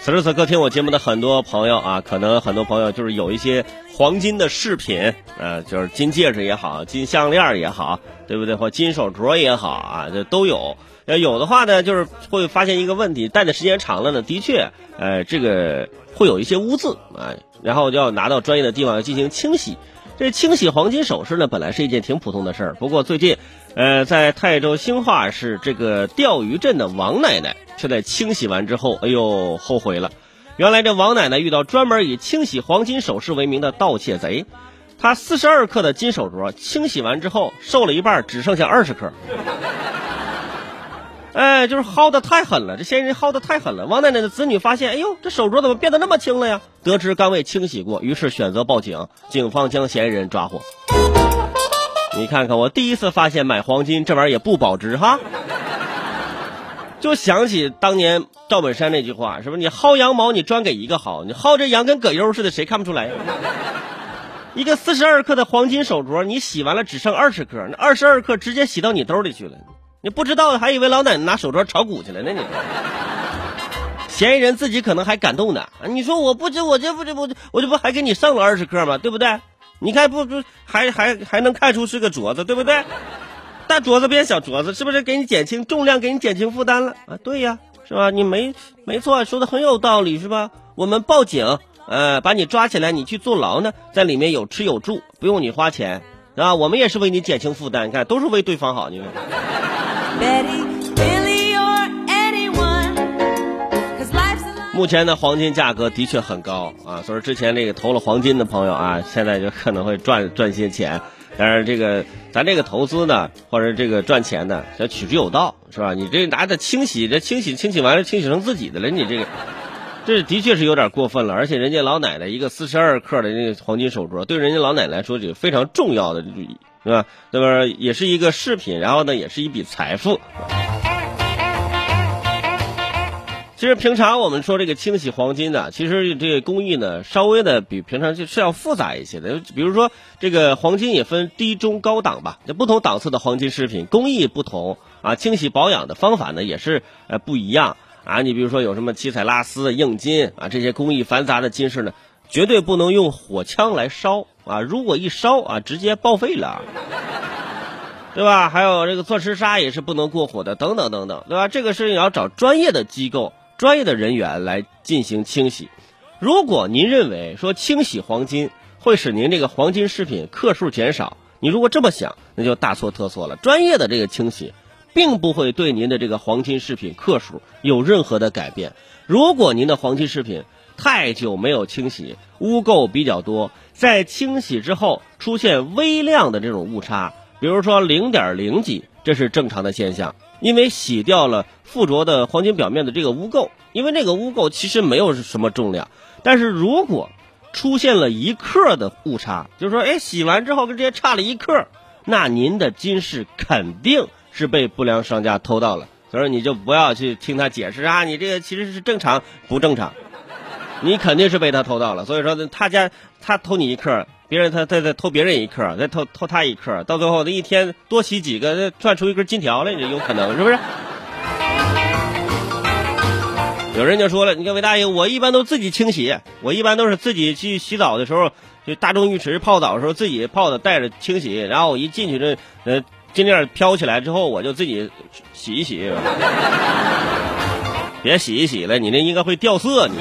此时此刻听我节目的很多朋友啊，可能很多朋友就是有一些黄金的饰品，呃，就是金戒指也好，金项链也好，对不对？或金手镯也好啊，这都有。要，有的话呢，就是会发现一个问题，戴的时间长了呢，的确，呃，这个会有一些污渍啊，然后就要拿到专业的地方进行清洗。这清洗黄金首饰呢，本来是一件挺普通的事儿，不过最近，呃，在泰州兴化市这个钓鱼镇的王奶奶，却在清洗完之后，哎呦，后悔了。原来这王奶奶遇到专门以清洗黄金首饰为名的盗窃贼，她四十二克的金手镯清洗完之后，瘦了一半，只剩下二十克。哎，就是薅的太狠了，这嫌疑人薅的太狠了。王奶奶的子女发现，哎呦，这手镯怎么变得那么轻了呀？得知刚未清洗过，于是选择报警，警方将嫌疑人抓获。你看看，我第一次发现买黄金这玩意儿也不保值哈。就想起当年赵本山那句话，是不是？你薅羊毛，你专给一个好，你薅这羊跟葛优似的，谁看不出来？一个四十二克的黄金手镯，你洗完了只剩二十克，那二十二克直接洗到你兜里去了。你不知道，还以为老奶奶拿手镯炒股去了呢。你，嫌疑人自己可能还感动呢。你说我不知我这不这不我这不还给你剩了二十克吗？对不对？你看不不还还还能看出是个镯子，对不对？大镯子变小镯子，是不是给你减轻重量，给你减轻负担了啊？对呀，是吧？你没没错，说的很有道理，是吧？我们报警，呃，把你抓起来，你去坐牢呢，在里面有吃有住，不用你花钱啊。我们也是为你减轻负担，你看都是为对方好，你看。目前的黄金价格的确很高啊，所以之前这个投了黄金的朋友啊，现在就可能会赚赚些钱。但是这个咱这个投资呢，或者这个赚钱呢，要取之有道，是吧？你这拿着清洗，这清洗清洗完了，清洗成自己的了，你这个，这的确是有点过分了。而且人家老奶奶一个四十二克的那个黄金手镯，对人家老奶奶来说，就非常重要的。是吧？那么也是一个饰品，然后呢，也是一笔财富。其实平常我们说这个清洗黄金的，其实这个工艺呢，稍微的比平常就是要复杂一些的。比如说这个黄金也分低、中、高档吧，这不同档次的黄金饰品工艺不同啊，清洗保养的方法呢也是呃不一样啊。你比如说有什么七彩拉丝、硬金啊，这些工艺繁杂的金饰呢，绝对不能用火枪来烧。啊，如果一烧啊，直接报废了，对吧？还有这个钻石砂也是不能过火的，等等等等，对吧？这个事情要找专业的机构、专业的人员来进行清洗。如果您认为说清洗黄金会使您这个黄金饰品克数减少，你如果这么想，那就大错特错了。专业的这个清洗，并不会对您的这个黄金饰品克数有任何的改变。如果您的黄金饰品太久没有清洗，污垢比较多。在清洗之后出现微量的这种误差，比如说零点零几，这是正常的现象，因为洗掉了附着的黄金表面的这个污垢，因为那个污垢其实没有什么重量，但是如果出现了一克的误差，就是说，哎，洗完之后跟这些差了一克，那您的金饰肯定是被不良商家偷到了，所以说你就不要去听他解释啊，你这个其实是正常，不正常。你肯定是被他偷到了，所以说他家他偷你一克，别人他再再偷别人一克，再偷偷他一克，到最后那一天多洗几个，赚出一根金条来，这有可能是不是？有人就说了，你看韦大爷，我一般都自己清洗，我一般都是自己去洗澡的时候，就大众浴池泡澡的时候自己泡的，带着清洗，然后我一进去这呃金链飘起来之后，我就自己洗一洗。别洗一洗了，你那应该会掉色。你。